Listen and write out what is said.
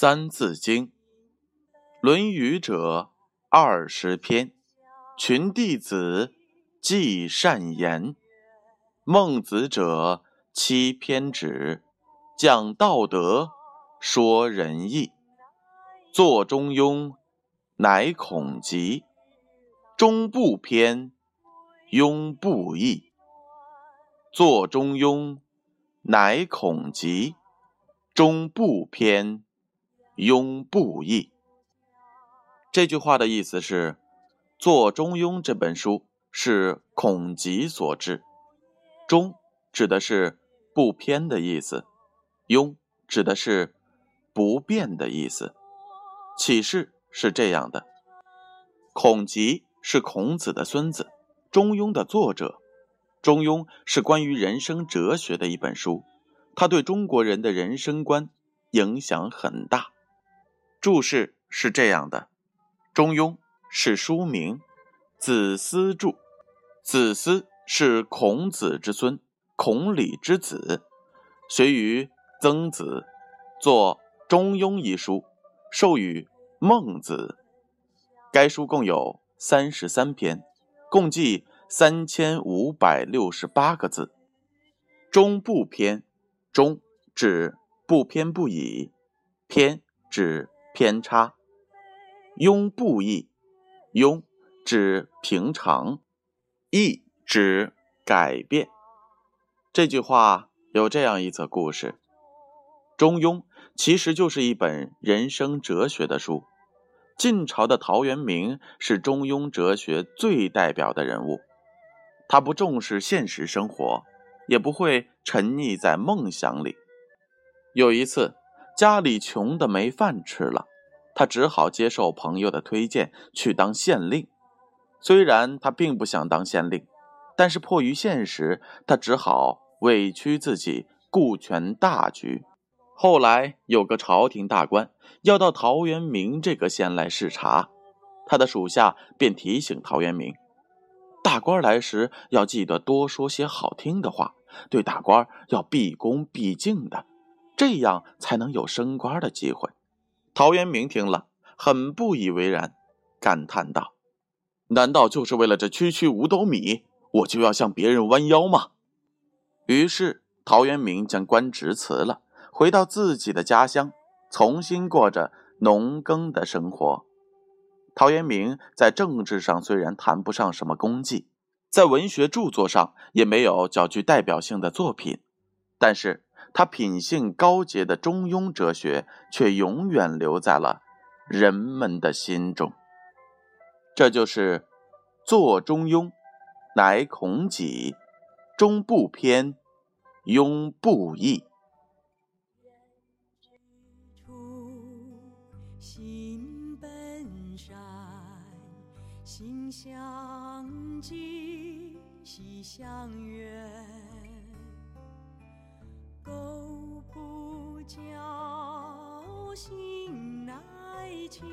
三字经》《论语》者二十篇，群弟子记善言；孟子者七篇止，讲道德，说仁义。作《中庸》，乃孔集；中不偏，庸不义。作《中庸》，乃孔集；中不偏。庸不义。这句话的意思是，做《中庸》这本书是孔集所制。中指的是不偏的意思，庸指的是不变的意思。启示是这样的：孔集是孔子的孙子，《中庸》的作者。《中庸》是关于人生哲学的一本书，它对中国人的人生观影响很大。注释是这样的：《中庸》是书名，子思著。子思是孔子之孙，孔鲤之子，学于曾子，作《中庸》一书，授予孟子。该书共有三十三篇，共计三千五百六十八个字。中不偏，中指不偏不倚，偏指。偏差，庸不易，庸指平常，易指改变。这句话有这样一则故事：中庸其实就是一本人生哲学的书。晋朝的陶渊明是中庸哲学最代表的人物。他不重视现实生活，也不会沉溺在梦想里。有一次。家里穷的没饭吃了，他只好接受朋友的推荐去当县令。虽然他并不想当县令，但是迫于现实，他只好委屈自己顾全大局。后来有个朝廷大官要到陶渊明这个县来视察，他的属下便提醒陶渊明：大官来时要记得多说些好听的话，对大官要毕恭毕敬的。这样才能有升官的机会。陶渊明听了，很不以为然，感叹道：“难道就是为了这区区五斗米，我就要向别人弯腰吗？”于是，陶渊明将官职辞了，回到自己的家乡，重新过着农耕的生活。陶渊明在政治上虽然谈不上什么功绩，在文学著作上也没有较具代表性的作品，但是。他品性高洁的中庸哲学，却永远留在了人们的心中。这就是坐中庸，乃孔己，中不偏，庸不义。心本善，心相近，习相远。苟不教，性乃迁；